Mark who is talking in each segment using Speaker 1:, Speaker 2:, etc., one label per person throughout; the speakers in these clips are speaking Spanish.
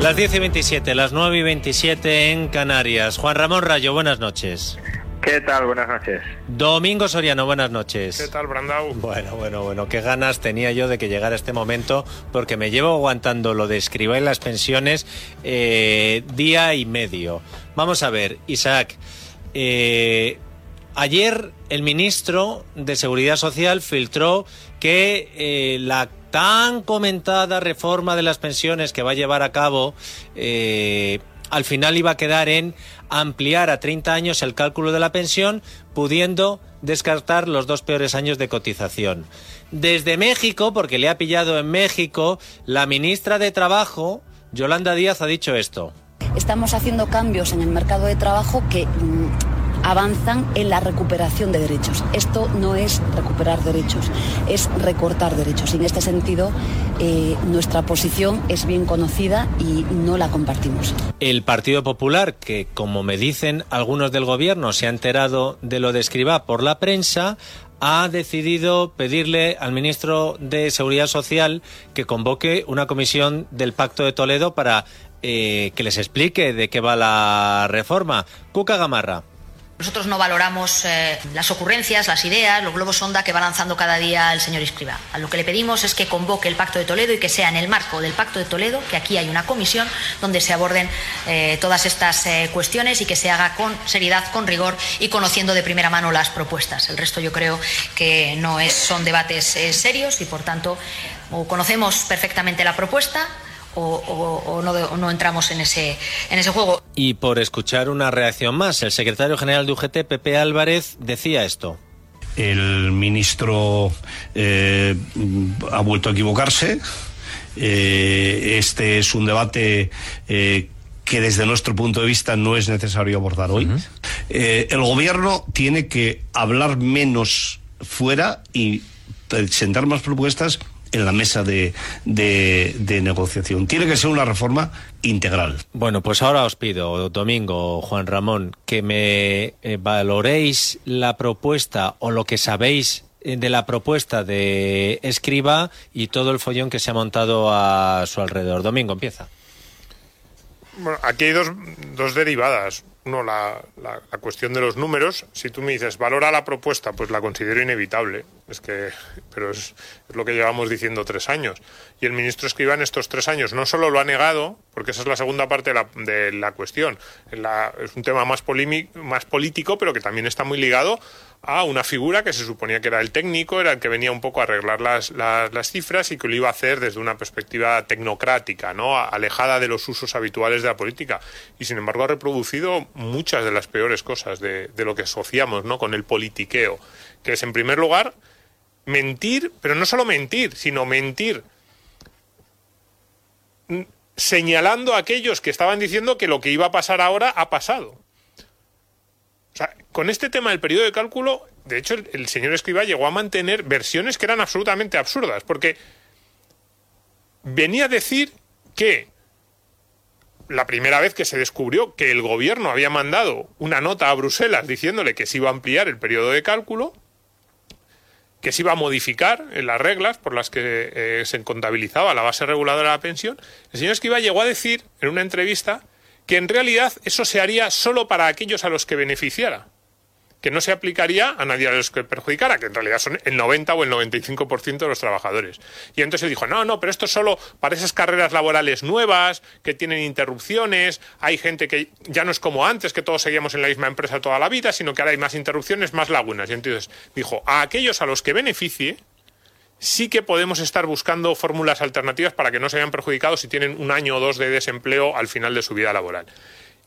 Speaker 1: Las 10 y 27, las 9 y 27 en Canarias. Juan Ramón Rayo, buenas noches.
Speaker 2: ¿Qué tal? Buenas noches.
Speaker 1: Domingo Soriano, buenas noches.
Speaker 3: ¿Qué tal, Brandau?
Speaker 1: Bueno, bueno, bueno, qué ganas tenía yo de que llegara este momento, porque me llevo aguantando lo de escribir en las pensiones eh, día y medio. Vamos a ver, Isaac, eh, ayer el ministro de Seguridad Social filtró que eh, la tan comentada reforma de las pensiones que va a llevar a cabo eh, al final iba a quedar en ampliar a 30 años el cálculo de la pensión, pudiendo descartar los dos peores años de cotización. Desde México, porque le ha pillado en México, la ministra de Trabajo, Yolanda Díaz, ha dicho esto.
Speaker 4: Estamos haciendo cambios en el mercado de trabajo que mm, avanzan en la recuperación de derechos. Esto no es recuperar derechos, es recortar derechos. Y en este sentido, eh, nuestra posición es bien conocida y no la compartimos.
Speaker 1: El Partido Popular, que como me dicen algunos del gobierno, se ha enterado de lo de Escribá por la prensa, ha decidido pedirle al ministro de Seguridad Social que convoque una comisión del Pacto de Toledo para eh, que les explique de qué va la reforma. Cuca Gamarra.
Speaker 5: Nosotros no valoramos eh, las ocurrencias, las ideas, los globos sonda que va lanzando cada día el señor Escribá. A lo que le pedimos es que convoque el Pacto de Toledo y que sea en el marco del Pacto de Toledo, que aquí hay una comisión donde se aborden eh, todas estas eh, cuestiones y que se haga con seriedad, con rigor y conociendo de primera mano las propuestas. El resto yo creo que no es, son debates serios y, por tanto, conocemos perfectamente la propuesta o, o, o, no, o, no, entramos en ese, en ese juego.
Speaker 1: Y por escuchar una reacción más, el secretario general de UGT, Pepe Álvarez, decía esto.
Speaker 6: El ministro eh, ha vuelto a equivocarse. Eh, este es un debate eh, que desde nuestro punto de vista no es necesario abordar hoy. Uh -huh. el gobierno tiene que hablar menos fuera y presentar más propuestas en la mesa de, de, de, negociación. Tiene que ser una reforma integral.
Speaker 1: Bueno, pues ahora os pido, Domingo, Juan Ramón, que me eh, valoréis la propuesta o lo que sabéis eh, de la propuesta de Escriba y todo el follón que se ha montado a su alrededor. Domingo, empieza.
Speaker 3: Bueno, aquí hay dos, dos derivadas. Uno, la, la, cuestión de los números. Si tú me dices, valora la propuesta, pues la considero inevitable. Es que, pero es, lo que llevamos diciendo tres años. Y el ministro Escrivá en estos tres años no solo lo ha negado, porque esa es la segunda parte de la, de la cuestión. La, es un tema más, más político, pero que también está muy ligado a una figura que se suponía que era el técnico, era el que venía un poco a arreglar las, las, cifras y que lo iba a hacer desde una perspectiva tecnocrática, ¿no? alejada de los usos habituales de la política. Y sin embargo ha reproducido muchas de las peores cosas de, de lo que asociamos ¿no? con el politiqueo, que es en primer lugar mentir, pero no solo mentir, sino mentir señalando a aquellos que estaban diciendo que lo que iba a pasar ahora ha pasado. O sea, con este tema del periodo de cálculo, de hecho, el, señor Escriba llegó a mantener versiones que eran absolutamente absurdas, porque venía a decir que la primera vez que se descubrió que el gobierno había mandado una nota a Bruselas diciéndole que se iba a ampliar el periodo de cálculo, que se iba a modificar las reglas por las que eh, se contabilizaba la base reguladora de la pensión, el señor Escriba llegó a decir en una entrevista que en realidad eso se haría solo para aquellos a los que beneficiara, que no se aplicaría a nadie a los que perjudicara, que en realidad son el 90 o el 95% de los trabajadores. Y entonces dijo, no, no, pero esto es solo para esas carreras laborales nuevas, que tienen interrupciones, hay gente que ya no es como antes, que todos seguíamos en la misma empresa toda la vida, sino que ahora hay más interrupciones, más lagunas. Y entonces dijo, a aquellos a los que beneficie, sí que podemos estar buscando fórmulas alternativas para que no se vean perjudicados si tienen un año o dos de desempleo al final de su vida laboral.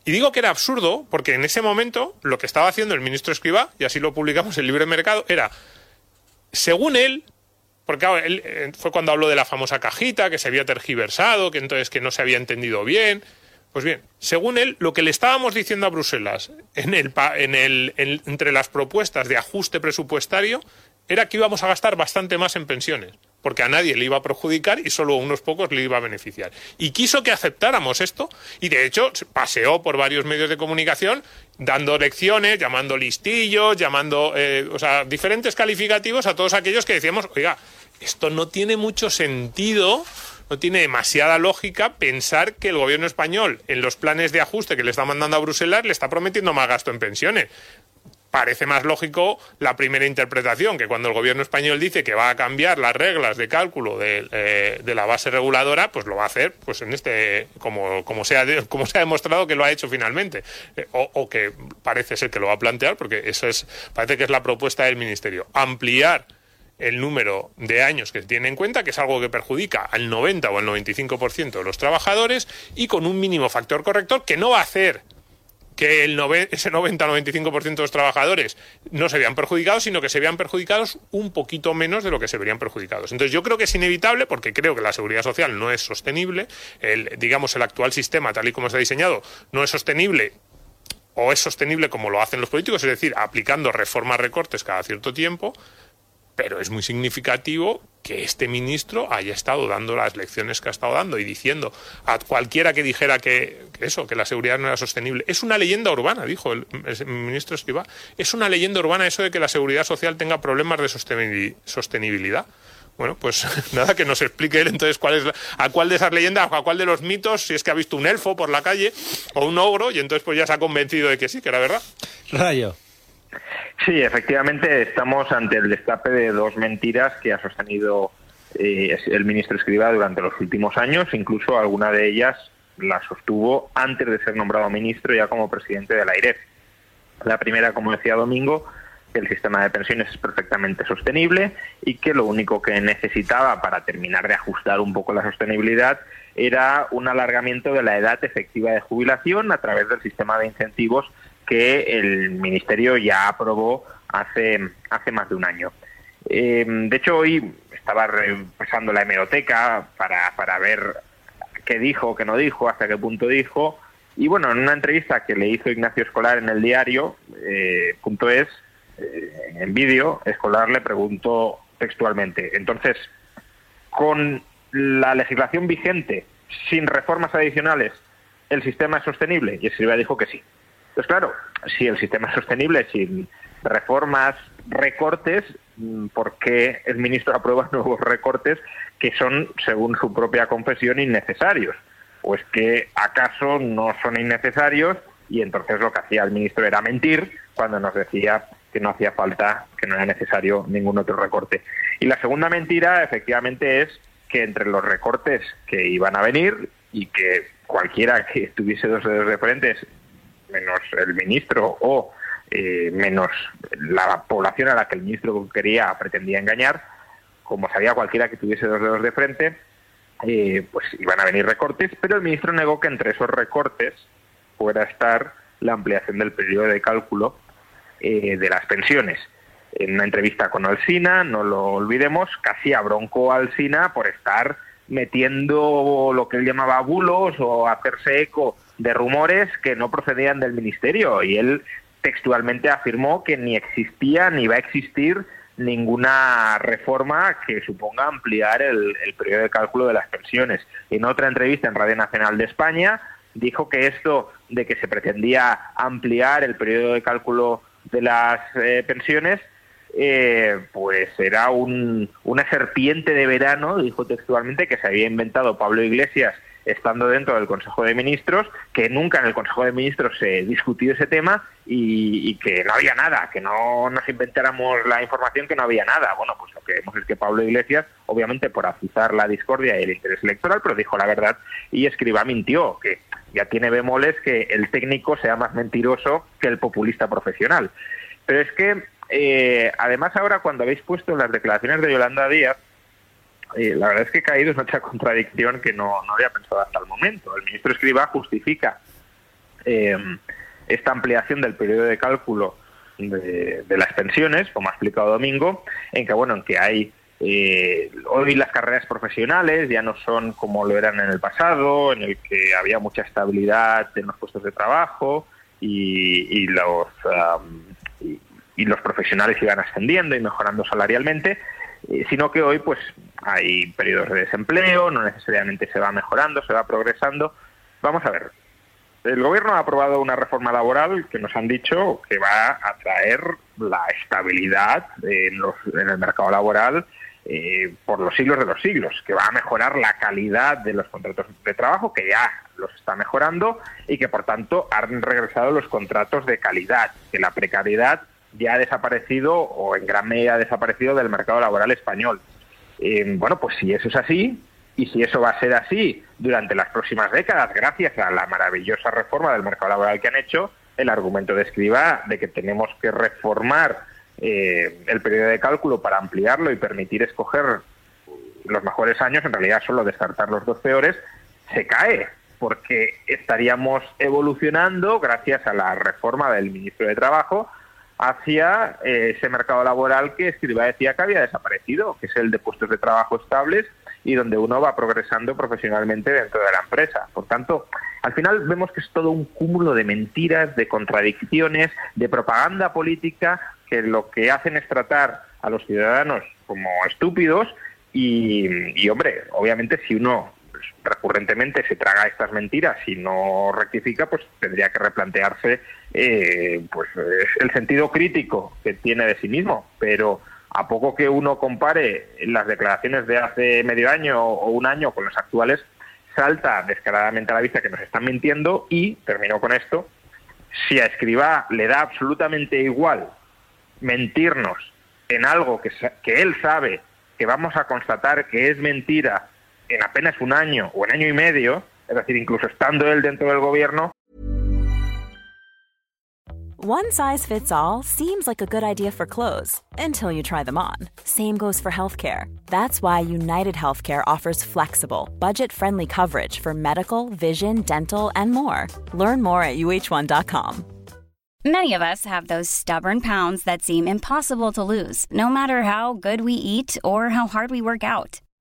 Speaker 3: Y digo que era absurdo porque en ese momento lo que estaba haciendo el ministro Escribá, y así lo publicamos en Libre Mercado, era, según él, porque él, eh, fue cuando habló de la famosa cajita, que se había tergiversado, que entonces que no se había entendido bien. Pues bien, según él, lo que le estábamos diciendo a Bruselas en el, en el, entre las propuestas de ajuste presupuestario era que íbamos a gastar bastante más en pensiones, porque a nadie le iba a perjudicar y solo a unos pocos le iba a beneficiar. Y quiso que aceptáramos esto, y de hecho paseó por varios medios de comunicación dando lecciones, llamando listillos, llamando, eh, o sea, diferentes calificativos a todos aquellos que decíamos, oiga, esto no tiene mucho sentido no tiene demasiada lógica pensar que el gobierno español, en los planes de ajuste que le está mandando a Bruselas, le está prometiendo más gasto en pensiones parece más lógico la primera interpretación, que cuando el gobierno español dice que va a cambiar las reglas de cálculo de, eh, la base reguladora, pues lo va a hacer pues en este como, se ha demostrado que lo ha hecho finalmente, eh, o, o, que parece ser que lo va a plantear, porque eso es, parece que es la propuesta del Ministerio. Ampliar el número de años que se tiene en cuenta, que es algo que perjudica al 90 o al 95% de los trabajadores, y con un mínimo factor corrector que no va a hacer que el ese 90-95% de los trabajadores no se vean perjudicados, sino que se vean perjudicados un poquito menos de lo que se verían perjudicados. Entonces yo creo que es inevitable, porque creo que la seguridad social no es sostenible, el, digamos el actual sistema tal y como está diseñado no es sostenible o es sostenible como lo hacen los políticos, es decir, aplicando reformas recortes cada cierto tiempo, pero es muy significativo que este ministro haya estado dando las lecciones que ha estado dando y diciendo a cualquiera que dijera que, eso, que la seguridad no era sostenible. Es una leyenda urbana, dijo el, ministro Escribá. Es una leyenda urbana eso de que la seguridad social tenga problemas de sostenibilidad. Bueno, pues nada, que nos explique él entonces cuál es a cuál de esas leyendas, a cuál de los mitos, si es que ha visto un elfo por la calle o un ogro, y entonces pues ya se ha convencido de que sí, que era verdad.
Speaker 1: Rayo.
Speaker 2: Sí, efectivamente estamos ante el destape de dos mentiras que ha sostenido eh, el ministro Escriba durante los últimos años, incluso alguna de ellas la sostuvo antes de ser nombrado ministro ya como presidente de la AIREF. La primera, como decía Domingo, que el sistema de pensiones es perfectamente sostenible y que lo único que necesitaba para terminar de ajustar un poco la sostenibilidad era un alargamiento de la edad efectiva de jubilación a través del sistema de incentivos que el Ministerio ya aprobó hace, hace más de un año. Eh, de hecho, hoy estaba repasando la hemeroteca para, para ver qué dijo, qué no dijo, hasta qué punto dijo. Y bueno, en una entrevista que le hizo Ignacio Escolar en el diario, eh, punto es, eh, en vídeo, Escolar le preguntó textualmente, entonces, con la legislación vigente, sin reformas adicionales, ¿el sistema es sostenible? Y Silvia dijo que sí. Pues claro, si el sistema es sostenible sin reformas, recortes, mm, ¿por qué el ministro aprueba nuevos recortes que son, según su propia confesión, innecesarios? Pues que acaso no son innecesarios y entonces lo que hacía el ministro era mentir cuando nos decía que no hacía falta, que no era necesario ningún otro recorte. Y la segunda mentira, efectivamente, es que entre los recortes que iban a venir y que cualquiera que tuviese dos dedos de frente menos el ministro o eh, menos la población a la que el ministro quería, pretendía engañar, como sabía cualquiera que tuviese dos dedos de frente, eh, pues iban a venir recortes, pero el ministro negó que entre esos recortes pueda estar la ampliación del periodo de cálculo eh, de las pensiones. En una entrevista con Alsina, no lo olvidemos, casi abroncó a Alsina por estar metiendo lo que él llamaba bulos o hacerse eco de rumores que no procedían del ministerio y él textualmente afirmó que ni existía ni va a existir ninguna reforma que suponga ampliar el, periodo de cálculo de las pensiones. En otra entrevista en Radio Nacional de España dijo que esto de que se pretendía ampliar el periodo de cálculo de las eh, pensiones eh, pues era un, una serpiente de verano, dijo textualmente, que se había inventado Pablo Iglesias estando dentro del Consejo de Ministros, que nunca en el Consejo de Ministros se discutió ese tema y, que no había nada, que no nos inventáramos la información que no había nada. Bueno, pues lo que vemos es que Pablo Iglesias, obviamente por azuzar la discordia y el interés electoral, pero dijo la verdad y escriba mintió, que ya tiene bemoles que el técnico sea más mentiroso que el populista profesional. Pero es que, eh, además ahora cuando habéis puesto las declaraciones de Yolanda Díaz, eh, la verdad es que he caído en otra contradicción que no, había pensado hasta el momento. El ministro Escriba justifica eh, esta ampliación del periodo de cálculo de, las pensiones, como ha explicado Domingo, en que bueno, en que hay Eh, hoy las carreras profesionales ya no son como lo eran en el pasado, en el que había mucha estabilidad en los puestos de trabajo y, los y, los profesionales iban ascendiendo y mejorando salarialmente, eh, sino que hoy pues hay periodos de desempleo, no necesariamente se va mejorando, se va progresando. Vamos a ver, el gobierno ha aprobado una reforma laboral que nos han dicho que va a traer la estabilidad en, en el mercado laboral eh, por los siglos de los siglos, que va a mejorar la calidad de los contratos de trabajo, que ya los está mejorando, y que por tanto han regresado los contratos de calidad, que la precariedad ya ha desaparecido o en gran medida ha desaparecido del mercado laboral español. Eh, bueno, pues si eso es así, y si eso va a ser así durante las próximas décadas, gracias a la maravillosa reforma del mercado laboral que han hecho, el argumento de escriba de que tenemos que reformar eh, el periodo de cálculo para ampliarlo y permitir escoger los mejores años, en realidad solo descartar los dos peores, se cae, porque estaríamos evolucionando, gracias a la reforma del ministro de Trabajo, hacia eh, ese mercado laboral que Escriba decía que había desaparecido, que es el de puestos de trabajo estables y donde uno va progresando profesionalmente dentro de la empresa. Por tanto, al final vemos que es todo un cúmulo de mentiras, de contradicciones, de propaganda política que lo que hacen es tratar a los ciudadanos como estúpidos y, hombre, obviamente si uno recurrentemente se traga estas mentiras y no rectifica, pues tendría que replantearse eh, pues el sentido crítico que tiene de sí mismo. Pero a poco que uno compare las declaraciones de hace medio año o un año con las actuales, salta descaradamente a la vista que nos están mintiendo y, termino con esto, si a Escribá le da absolutamente igual mentirnos en algo que, que él sabe que vamos a constatar que es mentira en apenas un año o en año y medio, es decir, incluso estando él dentro del gobierno.
Speaker 7: One size fits all seems like a good idea for clothes until you try them on. Same goes for healthcare. That's why United Healthcare offers flexible, budget-friendly coverage for medical, vision, dental, and more. Learn more at uh1.com.
Speaker 8: Many of us have those stubborn pounds that seem impossible to lose, no matter how good we eat or how hard we work out.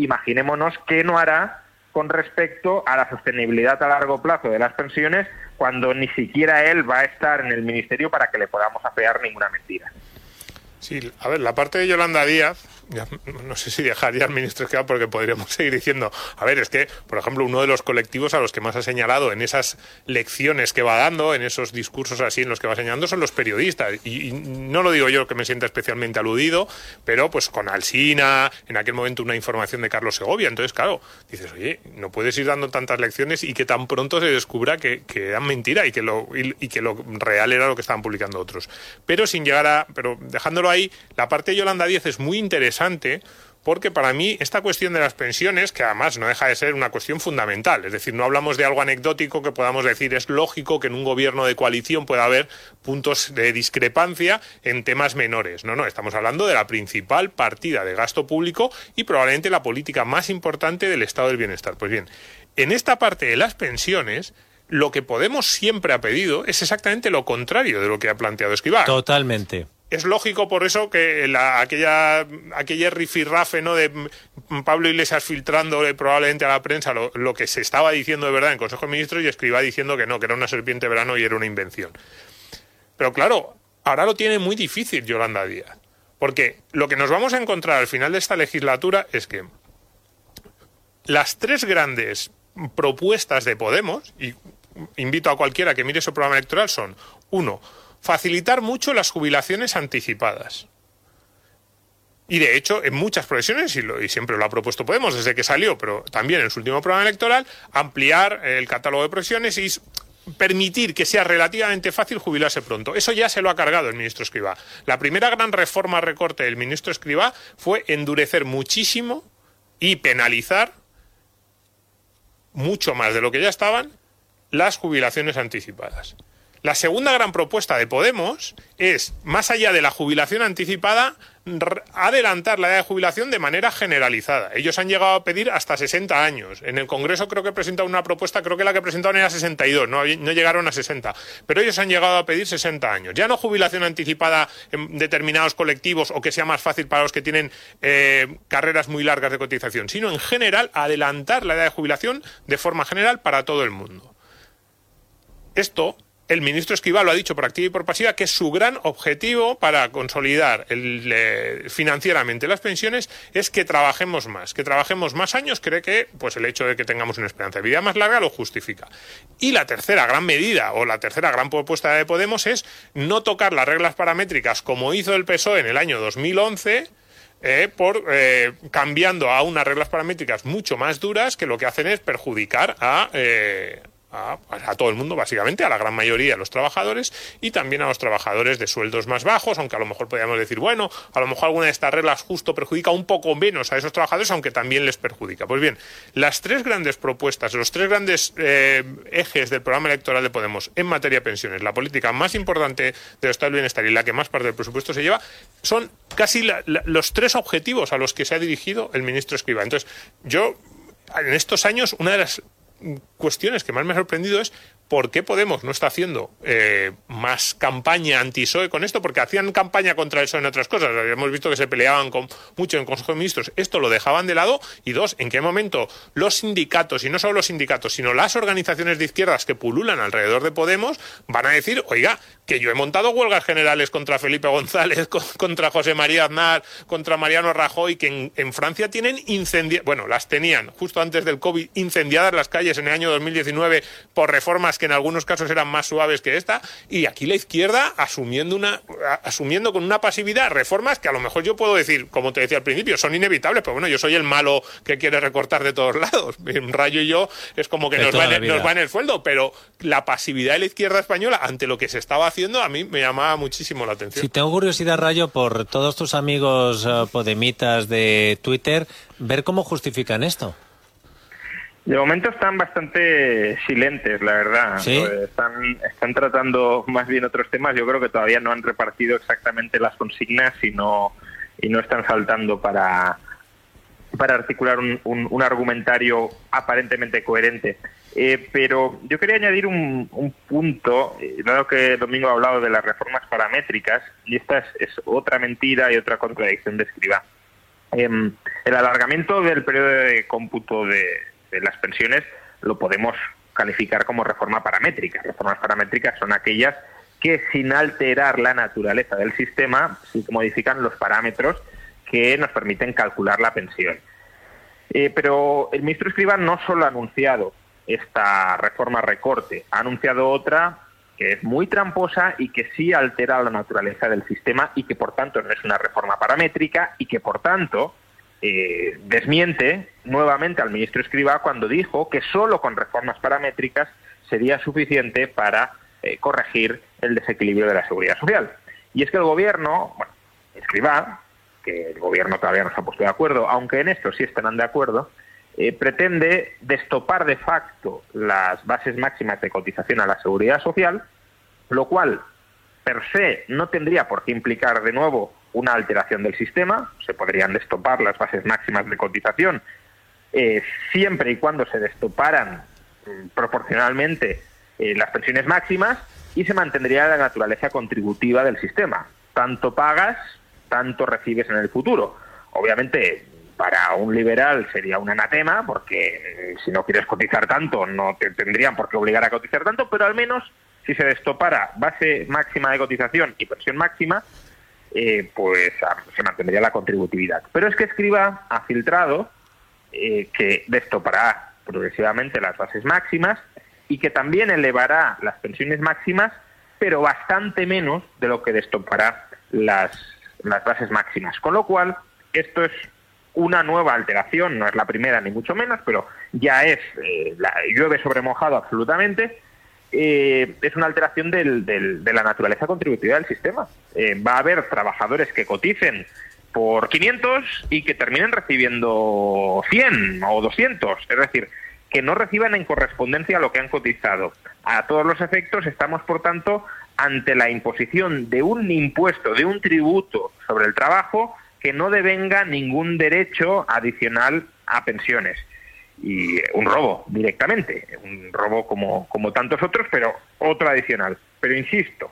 Speaker 2: Imaginémonos qué no hará con respecto a la sostenibilidad a largo plazo de las pensiones cuando ni siquiera él va a estar en el ministerio para que le podamos apear ninguna mentira.
Speaker 3: Sí, a ver, la parte de Yolanda Díaz no sé si dejaría al ministro Escribá porque podríamos seguir diciendo, a ver, es que, por ejemplo, uno de los colectivos a los que más ha señalado en esas lecciones que va dando, en esos discursos así en los que va señalando, son los periodistas. Y, no lo digo yo que me sienta especialmente aludido, pero pues con Alsina, en aquel momento una información de Carlos Segovia. Entonces, claro, dices, oye, no puedes ir dando tantas lecciones y que tan pronto se descubra que, que eran mentira y que, lo, y que lo real era lo que estaban publicando otros. Pero sin llegar a, pero dejándolo ahí, la parte de Yolanda Díaz es muy interesante porque para mí esta cuestión de las pensiones, que además no deja de ser una cuestión fundamental, es decir, no hablamos de algo anecdótico que podamos decir es lógico que en un gobierno de coalición pueda haber puntos de discrepancia en temas menores. No, no, estamos hablando de la principal partida de gasto público y probablemente la política más importante del estado del bienestar. Pues bien, en esta parte de las pensiones, lo que Podemos siempre ha pedido es exactamente lo contrario de lo que ha planteado Escribá.
Speaker 1: Totalmente
Speaker 3: es lógico por eso que la, aquella, aquella rifirrafe ¿no? de Pablo Iglesias filtrándole probablemente a la prensa lo, que se estaba diciendo de verdad en Consejo de Ministros y escriba diciendo que no, que era una serpiente verano y era una invención. Pero claro, ahora lo tiene muy difícil Yolanda Díaz. Porque lo que nos vamos a encontrar al final de esta legislatura es que las tres grandes propuestas de Podemos, y invito a cualquiera que mire su programa electoral, son, uno, facilitar mucho las jubilaciones anticipadas. Y de hecho, en muchas profesiones, y, lo, siempre lo ha propuesto Podemos desde que salió, pero también en su último programa electoral, ampliar el catálogo de profesiones y permitir que sea relativamente fácil jubilarse pronto. Eso ya se lo ha cargado el ministro Escribá. La primera gran reforma recorte del ministro Escribá fue endurecer muchísimo y penalizar mucho más de lo que ya estaban las jubilaciones anticipadas. La segunda gran propuesta de Podemos es, más allá de la jubilación anticipada, adelantar la edad de jubilación de manera generalizada. Ellos han llegado a pedir hasta 60 años. En el Congreso creo que presentaron una propuesta, creo que la que presentaron era 62, no, no llegaron a 60. Pero ellos han llegado a pedir 60 años. Ya no jubilación anticipada en determinados colectivos o que sea más fácil para los que tienen eh, carreras muy largas de cotización, sino en general adelantar la edad de jubilación de forma general para todo el mundo. Esto el ministro Esquiva lo ha dicho por activa y por pasiva, que su gran objetivo para consolidar financieramente las pensiones es que trabajemos más, que trabajemos más años, cree que pues el hecho de que tengamos una esperanza de vida más larga lo justifica. Y la tercera gran medida o la tercera gran propuesta de Podemos es no tocar las reglas paramétricas como hizo el PSOE en el año 2011, eh, por eh, cambiando a unas reglas paramétricas mucho más duras que lo que hacen es perjudicar a, eh, a, todo el mundo, básicamente, a la gran mayoría de los trabajadores y también a los trabajadores de sueldos más bajos, aunque a lo mejor podríamos decir, bueno, a lo mejor alguna de estas reglas justo perjudica un poco menos a esos trabajadores, aunque también les perjudica. Pues bien, las tres grandes propuestas, los tres grandes eh, ejes del programa electoral de Podemos en materia de pensiones, la política más importante del Estado del Bienestar y la que más parte del presupuesto se lleva, son casi los tres objetivos a los que se ha dirigido el ministro Escriba. Entonces, yo en estos años, una de las cuestiones que más me ha sorprendido es por qué Podemos no está haciendo eh, más campaña anti-SOE con esto, porque hacían campaña contra el PSOE en otras cosas. Hemos visto que se peleaban con, mucho en Consejo de Ministros. Esto lo dejaban de lado. Y dos, ¿en qué momento los sindicatos, y no solo los sindicatos, sino las organizaciones de izquierdas que pululan alrededor de Podemos, van a decir, oiga, que yo he montado huelgas generales contra Felipe González, contra José María Aznar, contra Mariano Rajoy, que en, Francia tienen incendiadas, bueno, las tenían justo antes del COVID, incendiadas las calles en el año 2019 por reformas que en algunos casos eran más suaves que esta, y aquí la izquierda asumiendo, una, asumiendo con una pasividad reformas que a lo mejor yo puedo decir, como te decía al principio, son inevitables, pero bueno, yo soy el malo que quiere recortar de todos lados. Rayo y yo es como que nos va, en, nos va en el sueldo, pero la pasividad de la izquierda española ante lo que se estaba haciendo a mí me llamaba muchísimo la atención.
Speaker 1: Si tengo curiosidad, Rayo, por todos tus amigos eh, podemitas de Twitter, ver cómo justifican esto.
Speaker 2: De momento están bastante silentes, la verdad. Están, están tratando más bien otros temas. Yo creo que todavía no han repartido exactamente las consignas y no, y no están saltando para, para articular un, un argumentario aparentemente coherente. Eh, pero yo quería añadir un, punto, eh, dado que Domingo ha hablado de las reformas paramétricas, y esta es, otra mentira y otra contradicción de escriba. Em, el alargamiento del periodo de cómputo de, las pensiones lo podemos calificar como reforma paramétrica. Reformas paramétricas son aquellas que sin alterar la naturaleza del sistema, sí que modifican los parámetros que nos permiten calcular la pensión. Eh, pero el ministro Escriba no solo ha anunciado esta reforma recorte. Ha anunciado otra que es muy tramposa y que sí altera la naturaleza del sistema y que por tanto no es una reforma paramétrica y que por tanto eh, desmiente nuevamente al ministro Escriba cuando dijo que solo con reformas paramétricas sería suficiente para eh, corregir el desequilibrio de la seguridad social. Y es que el gobierno, bueno, Escriba, que el gobierno todavía no se ha puesto de acuerdo, aunque en esto sí estarán de acuerdo, eh, pretende destopar de facto las bases máximas de cotización a la seguridad social, lo cual per se no tendría por qué implicar de nuevo una alteración del sistema, se podrían destopar las bases máximas de cotización eh, siempre y cuando se destoparan mm, proporcionalmente eh, las pensiones máximas y se mantendría la naturaleza contributiva del sistema. Tanto pagas, tanto recibes en el futuro. Obviamente, para un liberal sería un anatema, porque eh, si no quieres cotizar tanto, no te tendrían por qué obligar a cotizar tanto, pero al menos si se destopara base máxima de cotización y pensión máxima, eh, pues se mantendría la contributividad. Pero es que Escriba ha filtrado eh, que destopará progresivamente las bases máximas y que también elevará las pensiones máximas, pero bastante menos de lo que destopará las, las bases máximas. Con lo cual, esto es una nueva alteración, no es la primera ni mucho menos, pero ya es, eh, la, llueve sobre mojado absolutamente, eh, es una alteración del, del, de la naturaleza contributiva del sistema. Eh, va a haber trabajadores que coticen por 500 y que terminen recibiendo 100 o 200, es decir, que no reciban en correspondencia a lo que han cotizado. A todos los efectos estamos, por tanto, ante la imposición de un impuesto, de un tributo sobre el trabajo que no devenga ningún derecho adicional a pensiones. Y un robo directamente, un robo como, como tantos otros, pero otro adicional. Pero insisto,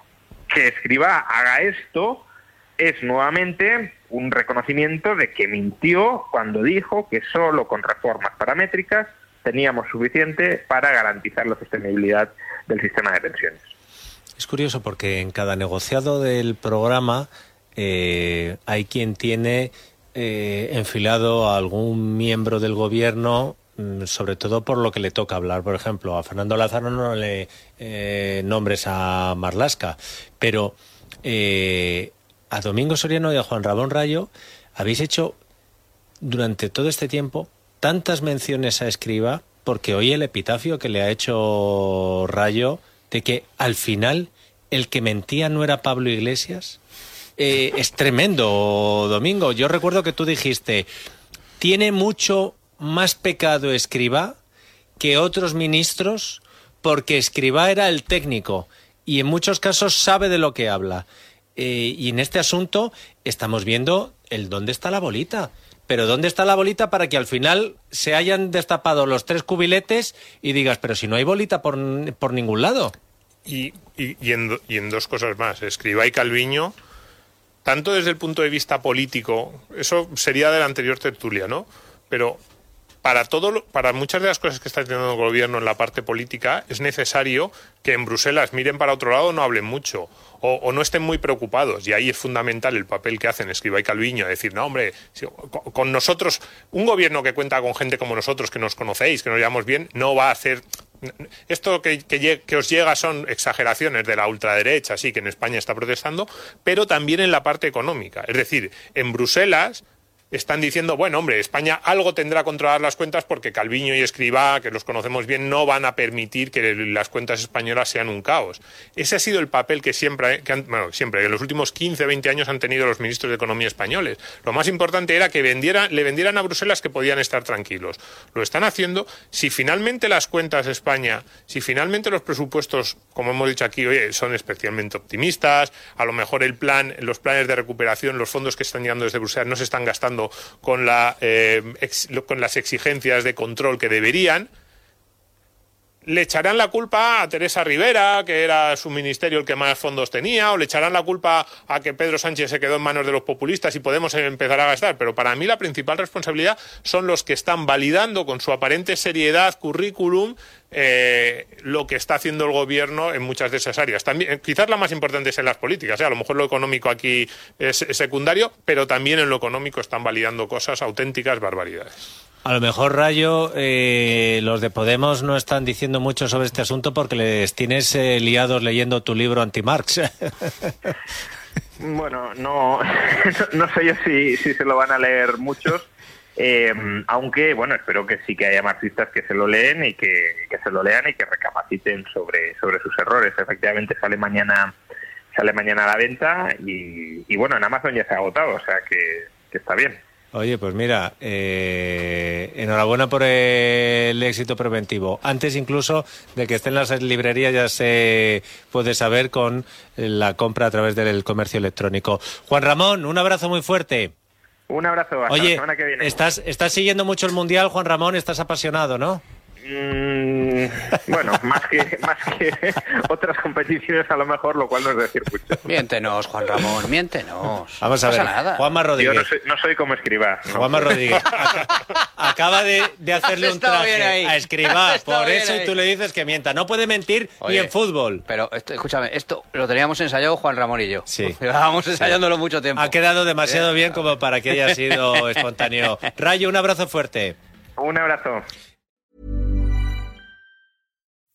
Speaker 2: que Escriba haga esto es nuevamente un reconocimiento de que mintió cuando dijo que solo con reformas paramétricas teníamos suficiente para garantizar la sostenibilidad del sistema de pensiones.
Speaker 1: Es curioso porque en cada negociado del programa eh, hay quien tiene eh, enfilado a algún miembro del gobierno sobre todo por lo que le toca hablar. Por ejemplo, a Fernando Lázaro no le eh, nombres a Marlasca, pero eh, a Domingo Soriano y a Juan Ramón Rayo habéis hecho durante todo este tiempo tantas menciones a Escriba, porque hoy el epitafio que le ha hecho Rayo de que al final el que mentía no era Pablo Iglesias, eh, es tremendo, Domingo. Yo recuerdo que tú dijiste, tiene mucho más pecado Escriba que otros ministros porque Escriba era el técnico y en muchos casos sabe de lo que habla. Eh, y en este asunto estamos viendo el dónde está la bolita. Pero ¿dónde está la bolita para que al final se hayan destapado los tres cubiletes y digas, pero si no hay bolita por, por ningún lado?
Speaker 3: Y, y, en, y en dos cosas más. Escriba y Calviño tanto desde el punto de vista político, eso sería de la anterior tertulia, ¿no? Pero para todo, para muchas de las cosas que está haciendo el gobierno en la parte política, es necesario que en Bruselas miren para otro lado, no hablen mucho. O, o, no estén muy preocupados. Y ahí es fundamental el papel que hacen Escriba y Calviño, decir, no, hombre, si, con, nosotros, un gobierno que cuenta con gente como nosotros, que nos conocéis, que nos llevamos bien, no va a hacer esto que, que, os llega son exageraciones de la ultraderecha, sí, que en España está protestando, pero también en la parte económica. Es decir, en Bruselas están diciendo, bueno, hombre, España algo tendrá que controlar las cuentas porque Calviño y Escribá, que los conocemos bien, no van a permitir que las cuentas españolas sean un caos. Ese ha sido el papel que siempre, han, bueno, siempre, en los últimos 15, 20 años han tenido los ministros de Economía españoles. Lo más importante era que le vendieran a Bruselas que podían estar tranquilos. Lo están haciendo. Si finalmente las cuentas de España, si finalmente los presupuestos, como hemos dicho aquí, oye, son especialmente optimistas, a lo mejor el plan, los planes de recuperación, los fondos que están llegando desde Bruselas no se están gastando con, la, eh, con las exigencias de control que deberían, le echarán la culpa a Teresa Rivera, que era su ministerio el que más fondos tenía, o le echarán la culpa a que Pedro Sánchez se quedó en manos de los populistas y podemos empezar a gastar. Pero para mí la principal responsabilidad son los que están validando con su aparente seriedad, currículum, eh, lo que está haciendo el gobierno en muchas de esas áreas. También, quizás la más importante es en las políticas, ¿eh? a lo mejor lo económico aquí es secundario, pero también en lo económico están validando cosas auténticas barbaridades.
Speaker 1: A lo mejor, Rayo, eh, los de Podemos no están diciendo mucho sobre este asunto porque les tienes eh, liados leyendo tu libro anti-Marx.
Speaker 2: bueno, no, no sé yo si, si se lo van a leer muchos. Eh, aunque, bueno, espero que sí que haya marxistas que se lo leen y que, que, se lo lean y que recapaciten sobre, sobre sus errores. Efectivamente sale mañana sale mañana a la venta y, bueno, en Amazon ya se ha agotado, o sea que está bien.
Speaker 1: Oye, pues mira, eh, enhorabuena por el éxito preventivo. Antes incluso de que estén las librerías ya se puede saber con la compra a través del comercio electrónico. Juan Ramón, un abrazo muy fuerte.
Speaker 2: Un abrazo. Hasta
Speaker 1: Oye,
Speaker 2: la semana que viene.
Speaker 1: Estás, estás siguiendo mucho el Mundial, Juan Ramón, estás apasionado, ¿no?
Speaker 2: Mm, bueno, más que, más que otras competiciones a lo mejor, lo cual no es decir mucho.
Speaker 9: Miéntenos, Juan Ramón, miéntenos.
Speaker 1: Vamos a
Speaker 9: no
Speaker 1: ver,
Speaker 9: nada.
Speaker 1: Juanma Rodríguez.
Speaker 2: Yo no soy, no soy como escriba. ¿no?
Speaker 1: Juanma Rodríguez acaba de, de hacerle un traje a escriba, por eso y tú le dices que mienta. No puede mentir
Speaker 9: Oye,
Speaker 1: ni en fútbol.
Speaker 9: Pero esto, escúchame, esto lo teníamos ensayado Juan Ramón y yo.
Speaker 1: Sí.
Speaker 9: Llevábamos ensayándolo mucho tiempo.
Speaker 1: Ha quedado demasiado bien como para que haya sido espontáneo. Rayo, un abrazo fuerte.
Speaker 2: Un abrazo.